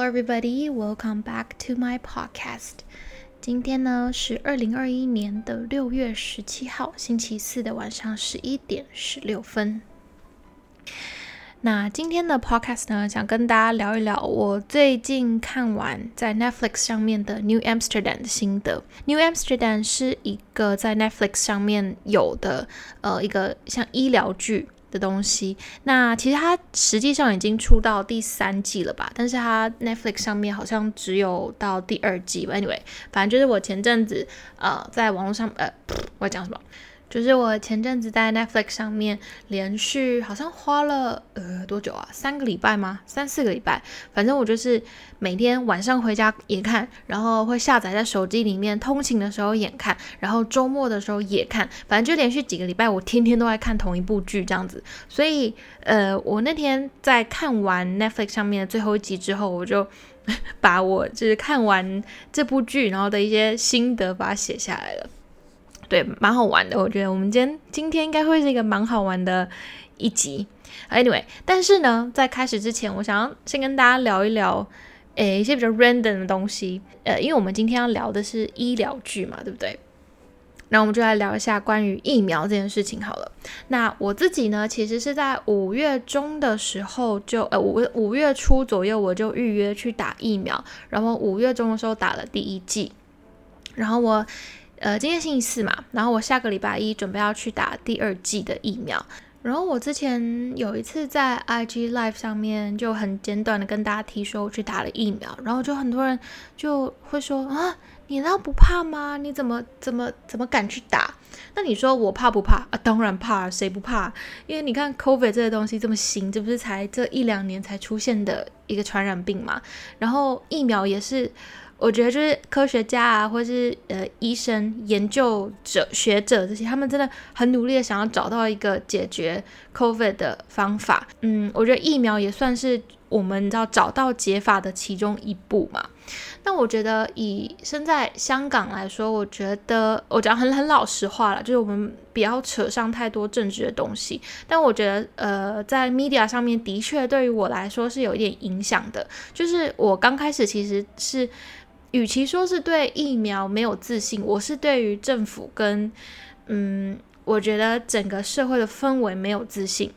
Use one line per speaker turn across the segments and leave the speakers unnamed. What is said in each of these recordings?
Hello, everybody. Welcome back to my podcast. 今天呢是二零二一年的六月十七号，星期四的晚上十一点十六分。那今天的 podcast 呢，想跟大家聊一聊我最近看完在 Netflix 上面的《New Amsterdam》的心得。《New Amsterdam》是一个在 Netflix 上面有的呃一个像医疗剧。的东西，那其实它实际上已经出到第三季了吧？但是它 Netflix 上面好像只有到第二季。Anyway，反正就是我前阵子呃在网络上呃我要讲什么？就是我前阵子在 Netflix 上面连续好像花了呃多久啊？三个礼拜吗？三四个礼拜？反正我就是每天晚上回家也看，然后会下载在手机里面，通勤的时候也看，然后周末的时候也看，反正就连续几个礼拜，我天天都在看同一部剧这样子。所以呃，我那天在看完 Netflix 上面的最后一集之后，我就 把我就是看完这部剧然后的一些心得把它写下来了。对，蛮好玩的，我觉得我们今天今天应该会是一个蛮好玩的一集。Anyway，但是呢，在开始之前，我想要先跟大家聊一聊，诶，一些比较 random 的东西。呃，因为我们今天要聊的是医疗剧嘛，对不对？那我们就来聊一下关于疫苗这件事情好了。那我自己呢，其实是在五月中的时候就，呃，五五月初左右我就预约去打疫苗，然后五月中的时候打了第一剂，然后我。呃，今天星期四嘛，然后我下个礼拜一准备要去打第二季的疫苗。然后我之前有一次在 IG Live 上面就很简短的跟大家提说我去打了疫苗，然后就很多人就会说啊，你那不怕吗？你怎么怎么怎么敢去打？那你说我怕不怕啊？当然怕，谁不怕？因为你看 COVID 这个东西这么新，这不是才这一两年才出现的一个传染病嘛？然后疫苗也是。我觉得就是科学家啊，或是呃医生、研究者、学者这些，他们真的很努力的想要找到一个解决 COVID 的方法。嗯，我觉得疫苗也算是我们要找到解法的其中一步嘛。那我觉得以身在香港来说，我觉得我讲很很老实话了，就是我们不要扯上太多政治的东西。但我觉得呃，在 media 上面的确对于我来说是有一点影响的。就是我刚开始其实是。与其说是对疫苗没有自信，我是对于政府跟嗯，我觉得整个社会的氛围没有自信。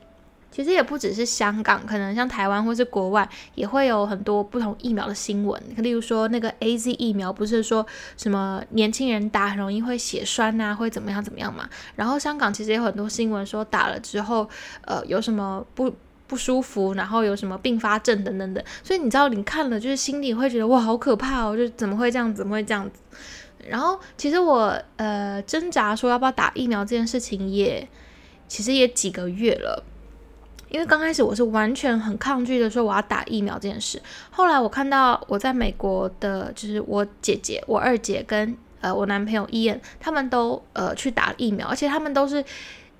其实也不只是香港，可能像台湾或是国外也会有很多不同疫苗的新闻。例如说那个 A Z 疫苗，不是说什么年轻人打很容易会血栓啊，会怎么样怎么样嘛？然后香港其实也有很多新闻说打了之后，呃，有什么不。不舒服，然后有什么并发症等等等，所以你知道，你看了就是心里会觉得哇，好可怕哦，就怎么会这样，怎么会这样子？然后其实我呃挣扎说要不要打疫苗这件事情，也其实也几个月了，因为刚开始我是完全很抗拒的说我要打疫苗这件事。后来我看到我在美国的，就是我姐姐、我二姐跟呃我男朋友伊恩，他们都呃去打疫苗，而且他们都是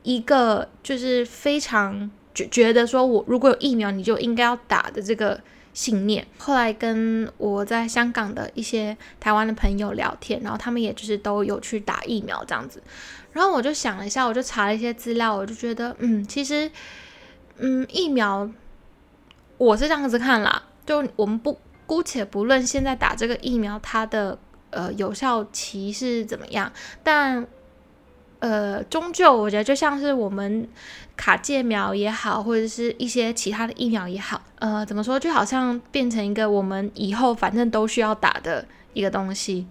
一个就是非常。觉觉得说，我如果有疫苗，你就应该要打的这个信念。后来跟我在香港的一些台湾的朋友聊天，然后他们也就是都有去打疫苗这样子。然后我就想了一下，我就查了一些资料，我就觉得，嗯，其实，嗯，疫苗，我是这样子看啦，就我们不姑且不论现在打这个疫苗它的呃有效期是怎么样，但。呃，终究我觉得就像是我们卡介苗也好，或者是一些其他的疫苗也好，呃，怎么说，就好像变成一个我们以后反正都需要打的一个东西。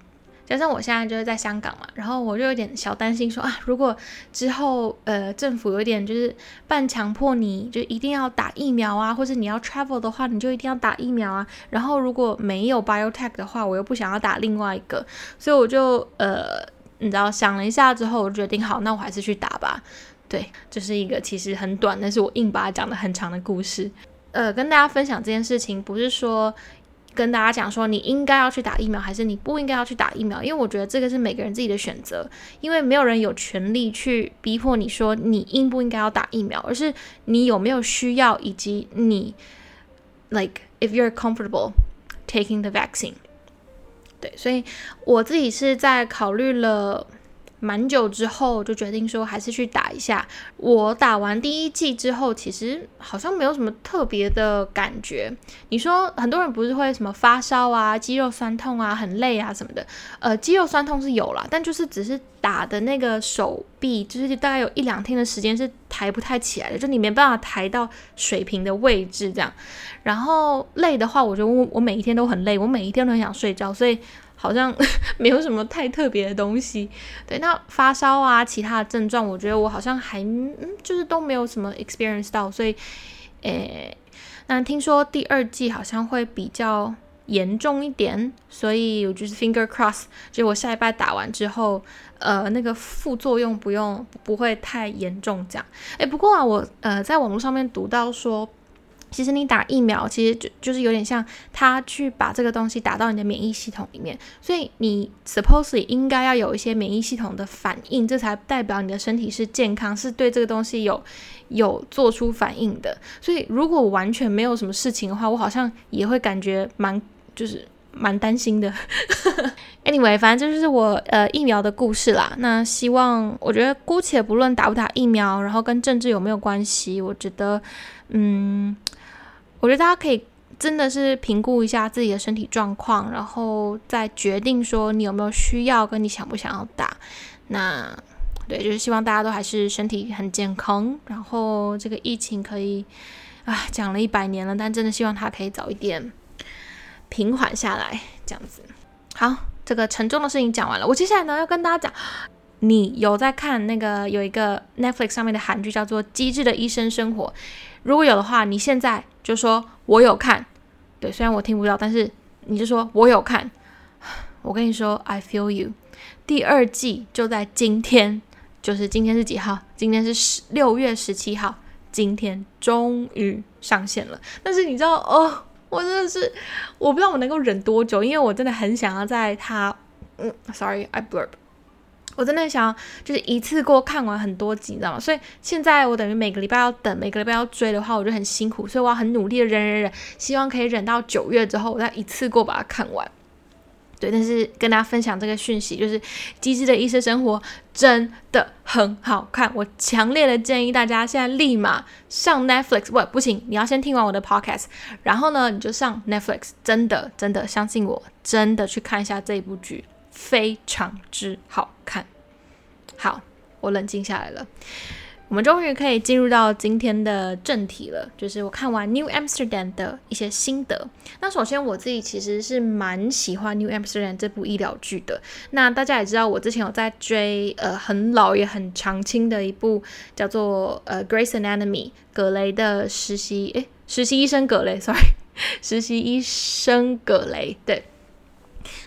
加上我现在就是在香港嘛，然后我就有点小担心，说啊，如果之后呃政府有点就是半强迫你就一定要打疫苗啊，或者你要 travel 的话，你就一定要打疫苗啊。然后如果没有 biotech 的话，我又不想要打另外一个，所以我就呃。你知道，想了一下之后，我决定好，那我还是去打吧。对，这是一个其实很短，但是我硬把它讲的很长的故事。呃，跟大家分享这件事情，不是说跟大家讲说你应该要去打疫苗，还是你不应该要去打疫苗，因为我觉得这个是每个人自己的选择，因为没有人有权利去逼迫你说你应不应该要打疫苗，而是你有没有需要，以及你 like if you're comfortable taking the vaccine。对，所以我自己是在考虑了蛮久之后，就决定说还是去打一下。我打完第一剂之后，其实好像没有什么特别的感觉。你说很多人不是会什么发烧啊、肌肉酸痛啊、很累啊什么的？呃，肌肉酸痛是有啦，但就是只是打的那个手臂，就是大概有一两天的时间是抬不太起来的，就你没办法抬到水平的位置这样。然后累的话，我觉得我我每一天都很累，我每一天都很想睡觉，所以。好像 没有什么太特别的东西，对。那发烧啊，其他的症状，我觉得我好像还嗯，就是都没有什么 experience 到，所以，诶，那听说第二季好像会比较严重一点，所以我就是 finger cross，就我下一拜打完之后，呃，那个副作用不用不会太严重这样。诶，不过啊，我呃在网络上面读到说。其实你打疫苗，其实就就是有点像他去把这个东西打到你的免疫系统里面，所以你 supposedly 应该要有一些免疫系统的反应，这才代表你的身体是健康，是对这个东西有有做出反应的。所以如果完全没有什么事情的话，我好像也会感觉蛮就是蛮担心的。Anyway，反正这就是我呃疫苗的故事啦。那希望我觉得姑且不论打不打疫苗，然后跟政治有没有关系，我觉得嗯。我觉得大家可以真的是评估一下自己的身体状况，然后再决定说你有没有需要，跟你想不想要打。那对，就是希望大家都还是身体很健康，然后这个疫情可以啊，讲了一百年了，但真的希望它可以早一点平缓下来，这样子。好，这个沉重的事情讲完了，我接下来呢要跟大家讲，你有在看那个有一个 Netflix 上面的韩剧叫做《机智的医生生活》。如果有的话，你现在就说我有看，对，虽然我听不到，但是你就说我有看。我跟你说，I feel you。第二季就在今天，就是今天是几号？今天是十六月十七号，今天终于上线了。但是你知道哦，我真的是我不知道我能够忍多久，因为我真的很想要在它，嗯，sorry，I blurb。我真的想就是一次过看完很多集，你知道吗？所以现在我等于每个礼拜要等，每个礼拜要追的话，我就很辛苦，所以我要很努力的忍忍忍，希望可以忍到九月之后，我再一次过把它看完。对，但是跟大家分享这个讯息，就是《机智的医生生活》真的很好看，我强烈的建议大家现在立马上 Netflix。不，不行，你要先听完我的 Podcast，然后呢，你就上 Netflix，真的真的相信我，真的去看一下这一部剧。非常之好看。好，我冷静下来了。我们终于可以进入到今天的正题了，就是我看完《New Amsterdam》的一些心得。那首先我自己其实是蛮喜欢《New Amsterdam》这部医疗剧的。那大家也知道，我之前有在追呃很老也很常青的一部叫做呃《Grace Anatomy》葛雷的实习诶，实习医生葛雷，sorry，实习医生葛雷，对。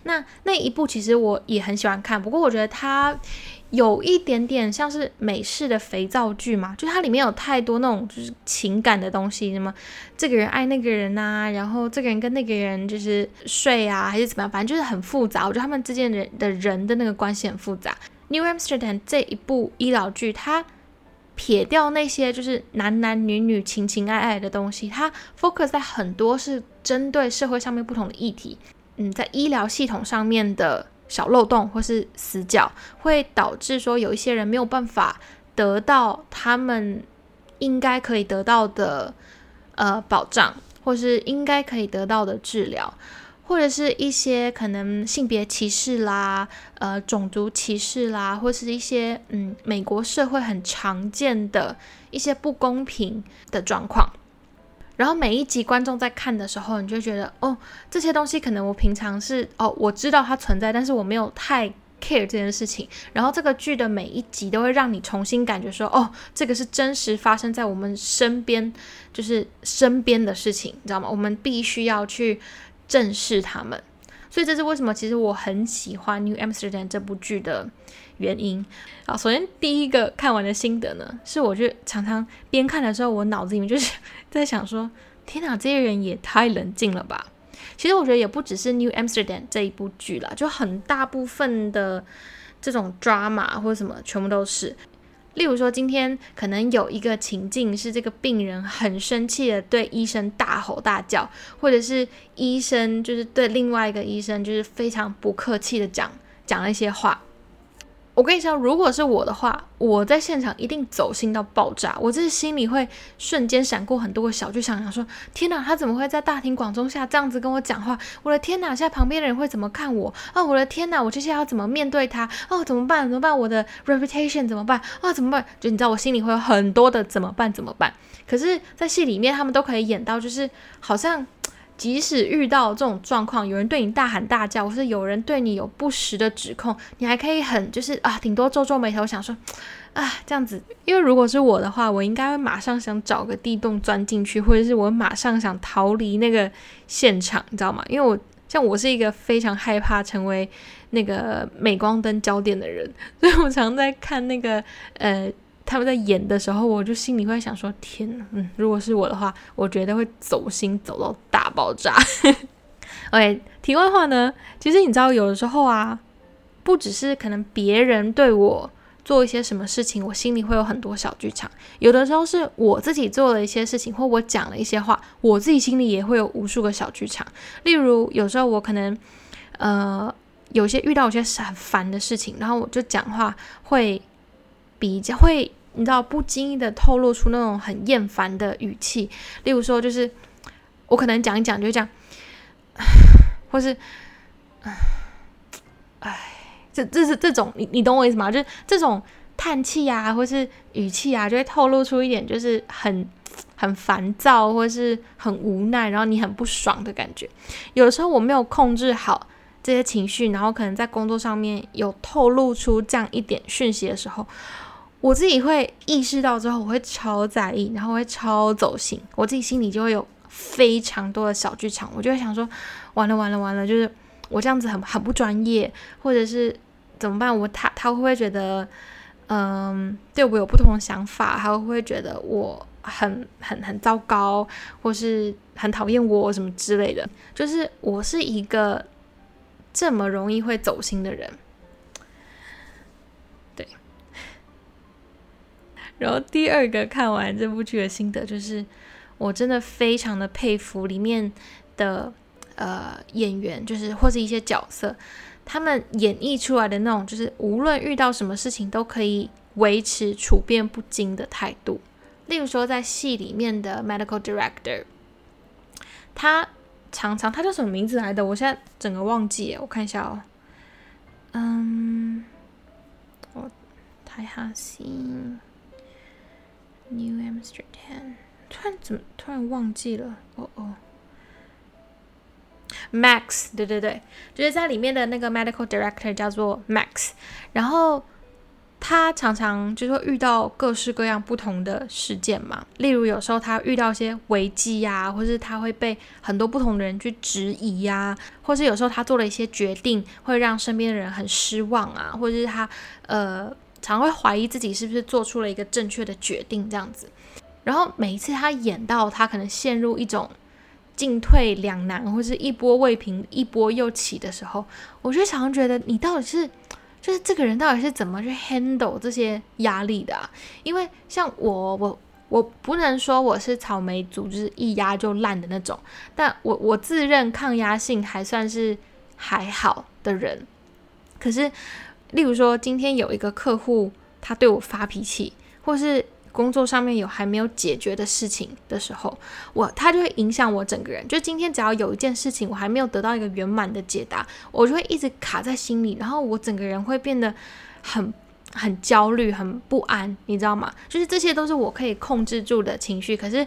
那那一部其实我也很喜欢看，不过我觉得它有一点点像是美式的肥皂剧嘛，就它里面有太多那种就是情感的东西，什么这个人爱那个人呐，然后这个人跟那个人就是睡啊，还是怎么样，反正就是很复杂。我觉得他们之间的的人的那个关系很复杂。New Amsterdam 这一部医疗剧，它撇掉那些就是男男女女情情爱爱的东西，它 focus 在很多是针对社会上面不同的议题。嗯，在医疗系统上面的小漏洞或是死角，会导致说有一些人没有办法得到他们应该可以得到的呃保障，或是应该可以得到的治疗，或者是一些可能性别歧视啦、呃种族歧视啦，或是一些嗯美国社会很常见的一些不公平的状况。然后每一集观众在看的时候，你就觉得哦，这些东西可能我平常是哦，我知道它存在，但是我没有太 care 这件事情。然后这个剧的每一集都会让你重新感觉说，哦，这个是真实发生在我们身边，就是身边的事情，你知道吗？我们必须要去正视他们。所以这是为什么？其实我很喜欢《New Amsterdam》这部剧的原因啊。首先第一个看完的心得呢，是我就常常边看的时候，我脑子里面就是 在想说：天哪，这些人也太冷静了吧！其实我觉得也不只是《New Amsterdam》这一部剧啦，就很大部分的这种 drama 或者什么，全部都是。例如说，今天可能有一个情境是这个病人很生气的对医生大吼大叫，或者是医生就是对另外一个医生就是非常不客气的讲讲了一些话。我跟你说，如果是我的话，我在现场一定走心到爆炸。我这心里会瞬间闪过很多个小剧场，想说：天哪，他怎么会在大庭广众下这样子跟我讲话？我的天哪，现在旁边的人会怎么看我？哦，我的天哪，我接下来要怎么面对他？哦，怎么办？怎么办？我的 reputation 怎么办？啊，怎么办？就你知道，我心里会有很多的怎么办？怎么办？可是，在戏里面，他们都可以演到，就是好像。即使遇到这种状况，有人对你大喊大叫，或是有人对你有不实的指控，你还可以很就是啊，顶多皱皱眉头，想说啊这样子。因为如果是我的话，我应该会马上想找个地洞钻进去，或者是我马上想逃离那个现场，你知道吗？因为我像我是一个非常害怕成为那个镁光灯焦点的人，所以我常在看那个呃。他们在演的时候，我就心里会想说：“天呐，嗯，如果是我的话，我觉得会走心走到大爆炸。”OK，题外话呢，其实你知道，有的时候啊，不只是可能别人对我做一些什么事情，我心里会有很多小剧场；有的时候是我自己做了一些事情，或我讲了一些话，我自己心里也会有无数个小剧场。例如，有时候我可能呃，有些遇到有些很烦的事情，然后我就讲话会。比较会，你知道，不经意的透露出那种很厌烦的语气。例如说，就是我可能讲一讲，就讲，或是，唉，这这是这种，你你懂我意思吗？就是这种叹气啊，或是语气啊，就会透露出一点，就是很很烦躁，或是很无奈，然后你很不爽的感觉。有的时候我没有控制好这些情绪，然后可能在工作上面有透露出这样一点讯息的时候。我自己会意识到之后，我会超在意，然后会超走心，我自己心里就会有非常多的小剧场，我就会想说，完了完了完了，就是我这样子很很不专业，或者是怎么办？我他他会不会觉得，嗯，对我有不同的想法？他会不会觉得我很很很糟糕，或是很讨厌我什么之类的？就是我是一个这么容易会走心的人。然后第二个看完这部剧的心得就是，我真的非常的佩服里面的呃演员，就是或是一些角色，他们演绎出来的那种，就是无论遇到什么事情都可以维持处变不惊的态度。例如说，在戏里面的 medical director，他常常他叫什么名字来的？我现在整个忘记，我看一下哦。嗯，我太哈心。New Amsterdam，突然怎么突然忘记了？哦哦，Max，对对对，就是在里面的那个 Medical Director 叫做 Max，然后他常常就会遇到各式各样不同的事件嘛，例如有时候他遇到一些危机呀，或是他会被很多不同的人去质疑呀，或是有时候他做了一些决定会让身边的人很失望啊，或者是他呃。常会怀疑自己是不是做出了一个正确的决定，这样子。然后每一次他演到他可能陷入一种进退两难，或是一波未平一波又起的时候，我就常常觉得你到底是，就是这个人到底是怎么去 handle 这些压力的啊？因为像我，我我不能说我是草莓族，就是一压就烂的那种，但我我自认抗压性还算是还好的人，可是。例如说，今天有一个客户他对我发脾气，或是工作上面有还没有解决的事情的时候，我他就会影响我整个人。就今天只要有一件事情我还没有得到一个圆满的解答，我就会一直卡在心里，然后我整个人会变得很很焦虑、很不安，你知道吗？就是这些都是我可以控制住的情绪，可是，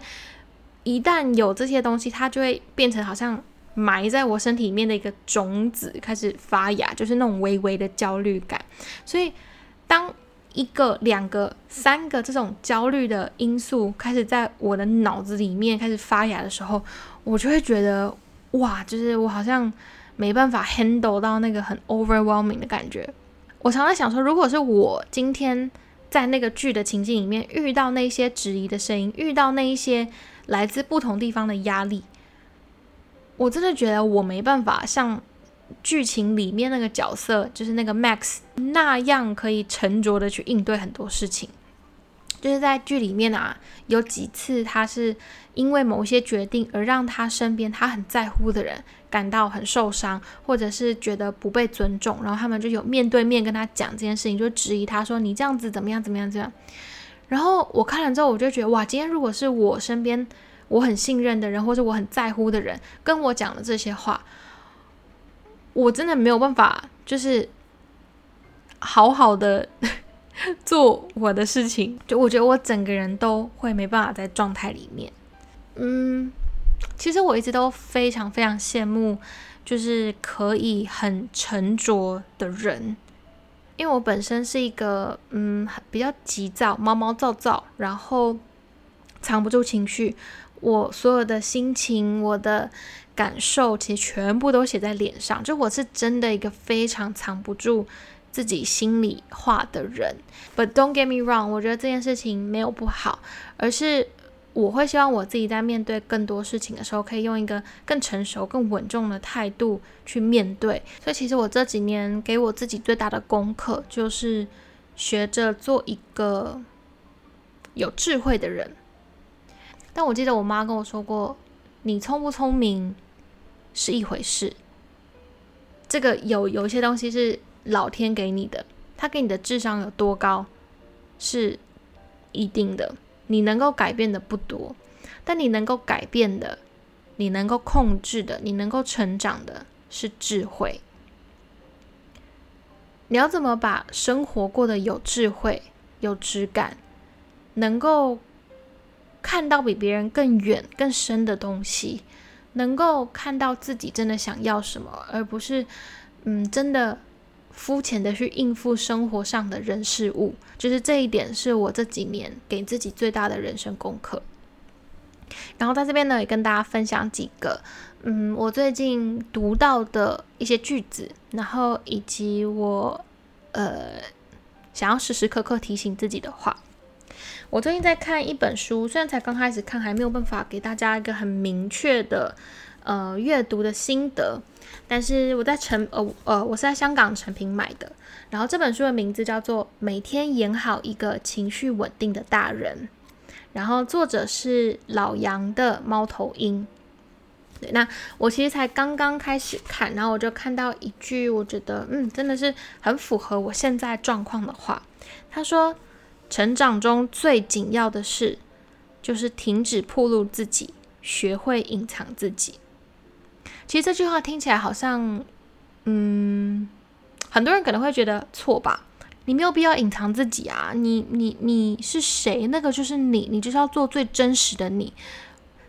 一旦有这些东西，它就会变成好像。埋在我身体里面的一个种子开始发芽，就是那种微微的焦虑感。所以，当一个、两个、三个这种焦虑的因素开始在我的脑子里面开始发芽的时候，我就会觉得，哇，就是我好像没办法 handle 到那个很 overwhelming 的感觉。我常常想说，如果是我今天在那个剧的情境里面遇到那些质疑的声音，遇到那一些来自不同地方的压力。我真的觉得我没办法像剧情里面那个角色，就是那个 Max 那样可以沉着的去应对很多事情。就是在剧里面啊，有几次他是因为某些决定而让他身边他很在乎的人感到很受伤，或者是觉得不被尊重，然后他们就有面对面跟他讲这件事情，就质疑他说你这样子怎么样怎么样这样。然后我看了之后，我就觉得哇，今天如果是我身边我很信任的人，或者我很在乎的人跟我讲了这些话，我真的没有办法，就是好好的。做我的事情，就我觉得我整个人都会没办法在状态里面。嗯，其实我一直都非常非常羡慕，就是可以很沉着的人，因为我本身是一个嗯比较急躁、毛毛躁躁，然后藏不住情绪，我所有的心情、我的感受，其实全部都写在脸上，就我是真的一个非常藏不住。自己心里话的人，But don't get me wrong，我觉得这件事情没有不好，而是我会希望我自己在面对更多事情的时候，可以用一个更成熟、更稳重的态度去面对。所以，其实我这几年给我自己最大的功课，就是学着做一个有智慧的人。但我记得我妈跟我说过，你聪不聪明是一回事，这个有有一些东西是。老天给你的，他给你的智商有多高，是一定的。你能够改变的不多，但你能够改变的，你能够控制的，你能够成长的是智慧。你要怎么把生活过得有智慧、有质感，能够看到比别人更远、更深的东西，能够看到自己真的想要什么，而不是嗯，真的。肤浅的去应付生活上的人事物，就是这一点是我这几年给自己最大的人生功课。然后在这边呢，也跟大家分享几个，嗯，我最近读到的一些句子，然后以及我呃想要时时刻刻提醒自己的话。我最近在看一本书，虽然才刚开始看，还没有办法给大家一个很明确的呃阅读的心得。但是我在成呃呃，我是在香港成品买的。然后这本书的名字叫做《每天演好一个情绪稳定的大人》，然后作者是老杨的猫头鹰。对，那我其实才刚刚开始看，然后我就看到一句，我觉得嗯，真的是很符合我现在状况的话。他说：“成长中最紧要的事，就是停止暴露自己，学会隐藏自己。”其实这句话听起来好像，嗯，很多人可能会觉得错吧？你没有必要隐藏自己啊！你你你是谁？那个就是你，你就是要做最真实的你。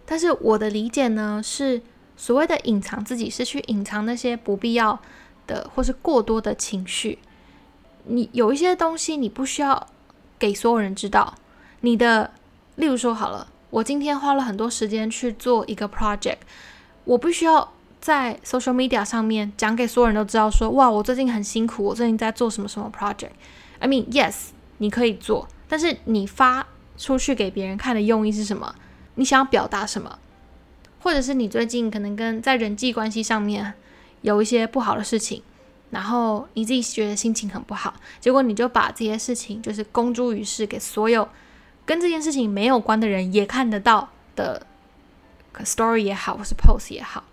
但是我的理解呢，是所谓的隐藏自己，是去隐藏那些不必要的或是过多的情绪。你有一些东西，你不需要给所有人知道。你的，例如说好了，我今天花了很多时间去做一个 project，我不需要。在 social media 上面讲给所有人都知道，说哇，我最近很辛苦，我最近在做什么什么 project。I mean, yes，你可以做，但是你发出去给别人看的用意是什么？你想要表达什么？或者是你最近可能跟在人际关系上面有一些不好的事情，然后你自己觉得心情很不好，结果你就把这些事情就是公诸于世，给所有跟这件事情没有关的人也看得到的 story 也好，或是 post 也好。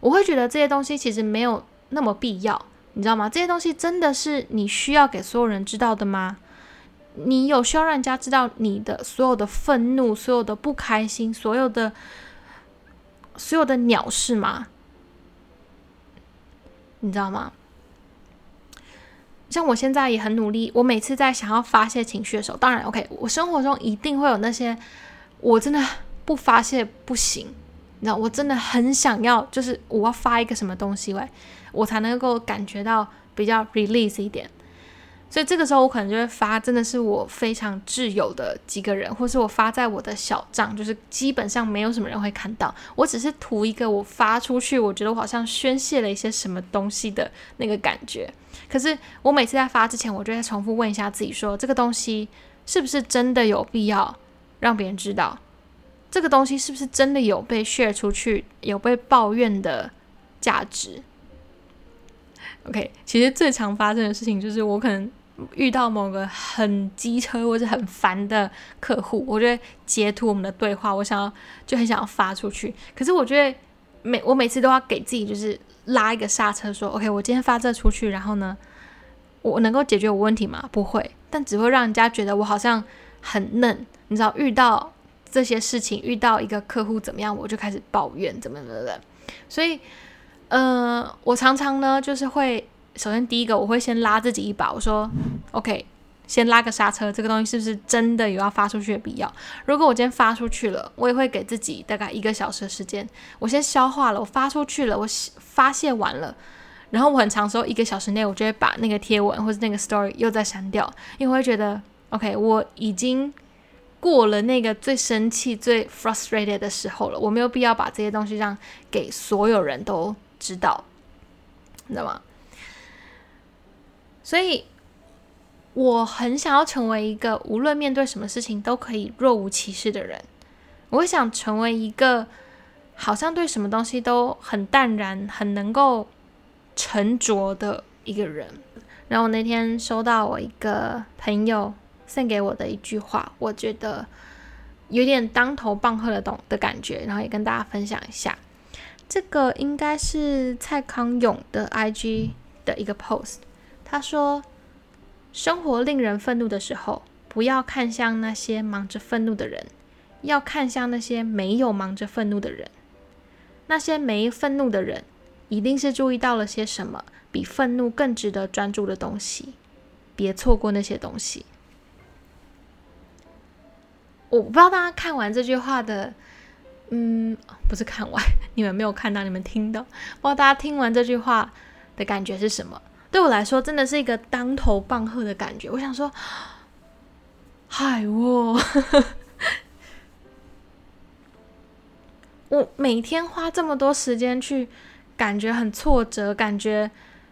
我会觉得这些东西其实没有那么必要，你知道吗？这些东西真的是你需要给所有人知道的吗？你有需要让人家知道你的所有的愤怒、所有的不开心、所有的所有的鸟事吗？你知道吗？像我现在也很努力，我每次在想要发泄情绪的时候，当然 OK，我生活中一定会有那些我真的不发泄不行。那我真的很想要，就是我要发一个什么东西喂，我才能够感觉到比较 release 一点。所以这个时候我可能就会发，真的是我非常挚友的几个人，或是我发在我的小账，就是基本上没有什么人会看到。我只是图一个我发出去，我觉得我好像宣泄了一些什么东西的那个感觉。可是我每次在发之前，我就在重复问一下自己，说这个东西是不是真的有必要让别人知道？这个东西是不是真的有被 share 出去，有被抱怨的价值？OK，其实最常发生的事情就是我可能遇到某个很机车或者很烦的客户，我就会截图我们的对话，我想要就很想要发出去。可是我觉得每我每次都要给自己就是拉一个刹车，说 OK，我今天发这出去，然后呢，我能够解决我问题吗？不会，但只会让人家觉得我好像很嫩。你知道，遇到这些事情，遇到一个客户怎么样，我就开始抱怨怎么怎么的。所以，呃，我常常呢就是会。首先，第一个我会先拉自己一把，我说：“OK，先拉个刹车，这个东西是不是真的有要发出去的必要？如果我今天发出去了，我也会给自己大概一个小时的时间，我先消化了，我发出去了，我发泄完了，然后我很长时候一个小时内，我就会把那个贴文或者那个 story 又再删掉，因为我会觉得 OK，我已经过了那个最生气、最 frustrated 的时候了，我没有必要把这些东西让给所有人都知道，你知道吗？”所以，我很想要成为一个无论面对什么事情都可以若无其事的人。我想成为一个好像对什么东西都很淡然、很能够沉着的一个人。然后我那天收到我一个朋友送给我的一句话，我觉得有点当头棒喝的懂的感觉，然后也跟大家分享一下。这个应该是蔡康永的 IG 的一个 post。他说：“生活令人愤怒的时候，不要看向那些忙着愤怒的人，要看向那些没有忙着愤怒的人。那些没愤怒的人，一定是注意到了些什么比愤怒更值得专注的东西。别错过那些东西。”我不知道大家看完这句话的，嗯，不是看完，你们没有看到，你们听到，不知道大家听完这句话的感觉是什么。对我来说，真的是一个当头棒喝的感觉。我想说，嗨我，我每天花这么多时间去，感觉很挫折，感觉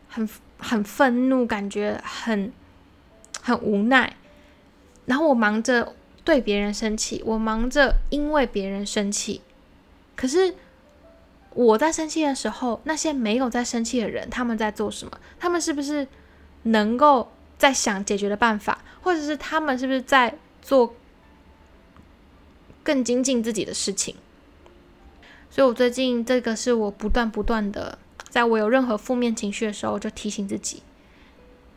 很很愤怒，感觉很很无奈。然后我忙着对别人生气，我忙着因为别人生气，可是。我在生气的时候，那些没有在生气的人，他们在做什么？他们是不是能够在想解决的办法，或者是他们是不是在做更精进自己的事情？所以，我最近这个是我不断不断的，在我有任何负面情绪的时候，就提醒自己，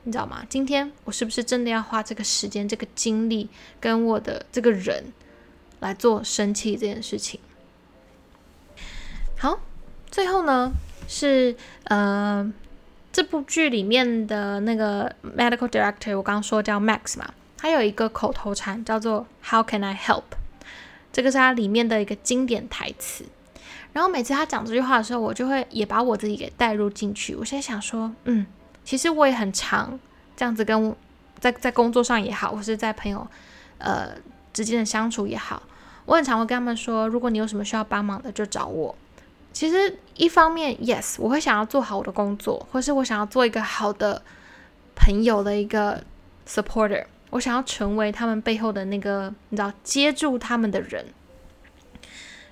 你知道吗？今天我是不是真的要花这个时间、这个精力，跟我的这个人来做生气这件事情？好。最后呢，是呃，这部剧里面的那个 medical director，我刚刚说叫 Max 嘛，他有一个口头禅叫做 “How can I help”，这个是他里面的一个经典台词。然后每次他讲这句话的时候，我就会也把我自己给带入进去。我现在想说，嗯，其实我也很常这样子跟在在工作上也好，或是在朋友呃之间的相处也好，我很常会跟他们说，如果你有什么需要帮忙的，就找我。其实一方面，yes，我会想要做好我的工作，或是我想要做一个好的朋友的一个 supporter，我想要成为他们背后的那个你知道接住他们的人。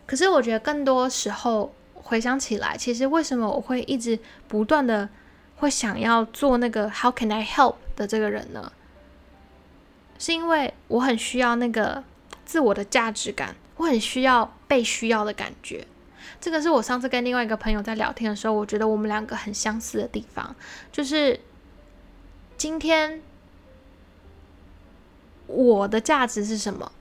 可是我觉得更多时候回想起来，其实为什么我会一直不断的会想要做那个 How can I help 的这个人呢？是因为我很需要那个自我的价值感，我很需要被需要的感觉。这个是我上次跟另外一个朋友在聊天的时候，我觉得我们两个很相似的地方，就是今天我的价值是什么？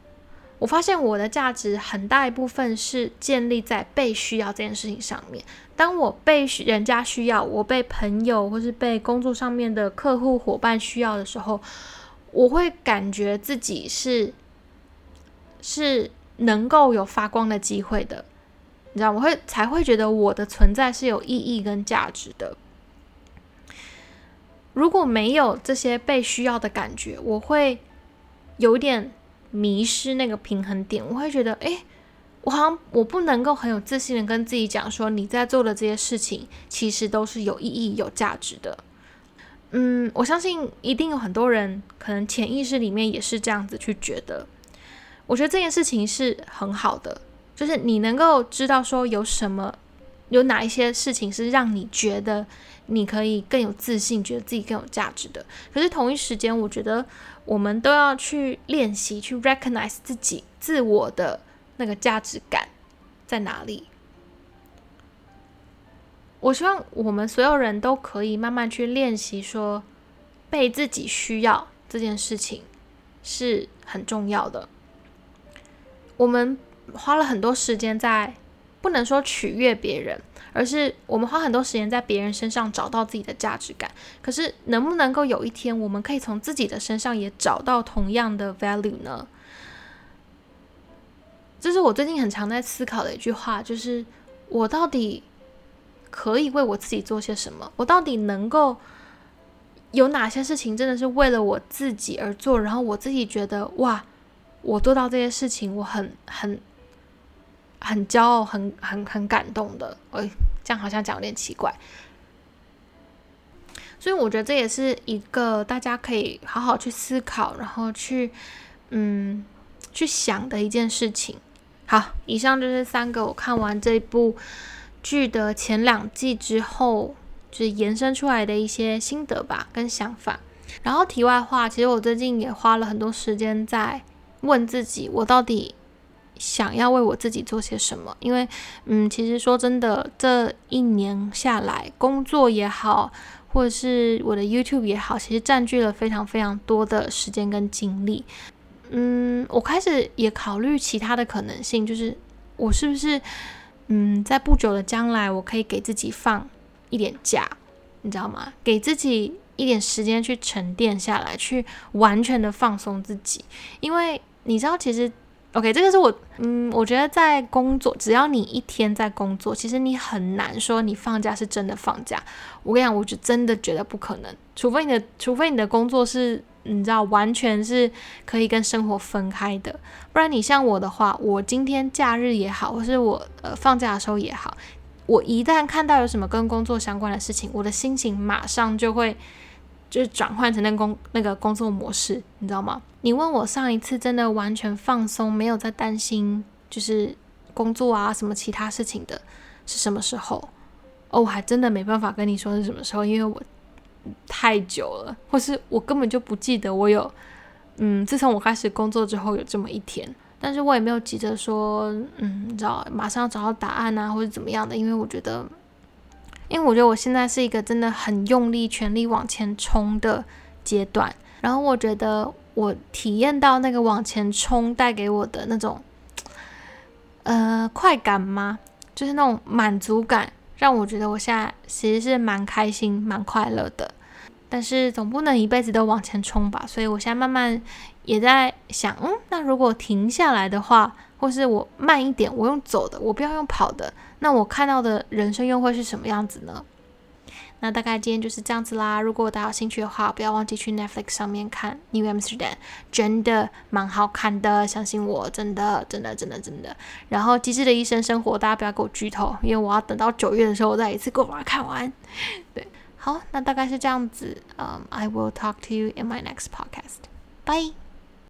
我发现我的价值很大一部分是建立在被需要这件事情上面。当我被人家需要，我被朋友或是被工作上面的客户伙伴需要的时候，我会感觉自己是是能够有发光的机会的。你知道，我会才会觉得我的存在是有意义跟价值的。如果没有这些被需要的感觉，我会有点迷失那个平衡点。我会觉得，哎，我好像我不能够很有自信的跟自己讲说，你在做的这些事情其实都是有意义、有价值的。嗯，我相信一定有很多人可能潜意识里面也是这样子去觉得。我觉得这件事情是很好的。就是你能够知道说有什么有哪一些事情是让你觉得你可以更有自信，觉得自己更有价值的？可是同一时间，我觉得我们都要去练习，去 recognize 自己自我的那个价值感在哪里。我希望我们所有人都可以慢慢去练习，说被自己需要这件事情是很重要的。我们花了很多时间在，不能说取悦别人，而是我们花很多时间在别人身上找到自己的价值感。可是，能不能够有一天，我们可以从自己的身上也找到同样的 value 呢？这是我最近很常在思考的一句话，就是我到底。可以为我自己做些什么？我到底能够有哪些事情真的是为了我自己而做？然后我自己觉得哇，我做到这些事情，我很很很骄傲，很很很感动的。哎，这样好像讲有点奇怪。所以我觉得这也是一个大家可以好好去思考，然后去嗯去想的一件事情。好，以上就是三个我看完这部。剧的前两季之后，就是延伸出来的一些心得吧，跟想法。然后题外话，其实我最近也花了很多时间在问自己，我到底想要为我自己做些什么？因为，嗯，其实说真的，这一年下来，工作也好，或者是我的 YouTube 也好，其实占据了非常非常多的时间跟精力。嗯，我开始也考虑其他的可能性，就是我是不是？嗯，在不久的将来，我可以给自己放一点假，你知道吗？给自己一点时间去沉淀下来，去完全的放松自己。因为你知道，其实，OK，这个是我，嗯，我觉得在工作，只要你一天在工作，其实你很难说你放假是真的放假。我跟你讲，我就真的觉得不可能，除非你的，除非你的工作是。你知道，完全是可以跟生活分开的。不然，你像我的话，我今天假日也好，或是我呃放假的时候也好，我一旦看到有什么跟工作相关的事情，我的心情马上就会就是转换成那工那个工作模式，你知道吗？你问我上一次真的完全放松，没有在担心就是工作啊什么其他事情的是什么时候？哦，我还真的没办法跟你说是什么时候，因为我。太久了，或是我根本就不记得我有，嗯，自从我开始工作之后有这么一天，但是我也没有急着说，嗯，你知道，马上要找到答案啊，或者怎么样的，因为我觉得，因为我觉得我现在是一个真的很用力、全力往前冲的阶段，然后我觉得我体验到那个往前冲带给我的那种，呃，快感吗？就是那种满足感。让我觉得我现在其实是蛮开心、蛮快乐的，但是总不能一辈子都往前冲吧。所以我现在慢慢也在想，嗯，那如果停下来的话，或是我慢一点，我用走的，我不要用跑的，那我看到的人生又会是什么样子呢？那大概今天就是这样子啦。如果大家有兴趣的话，不要忘记去 Netflix 上面看《New Amsterdam》，真的蛮好看的，相信我，真的，真的，真的，真的。然后《机智的医生生活》，大家不要给我剧透，因为我要等到九月的时候，我再一次给我把它看完。对，好，那大概是这样子。嗯，I will talk to you in my next podcast. Bye.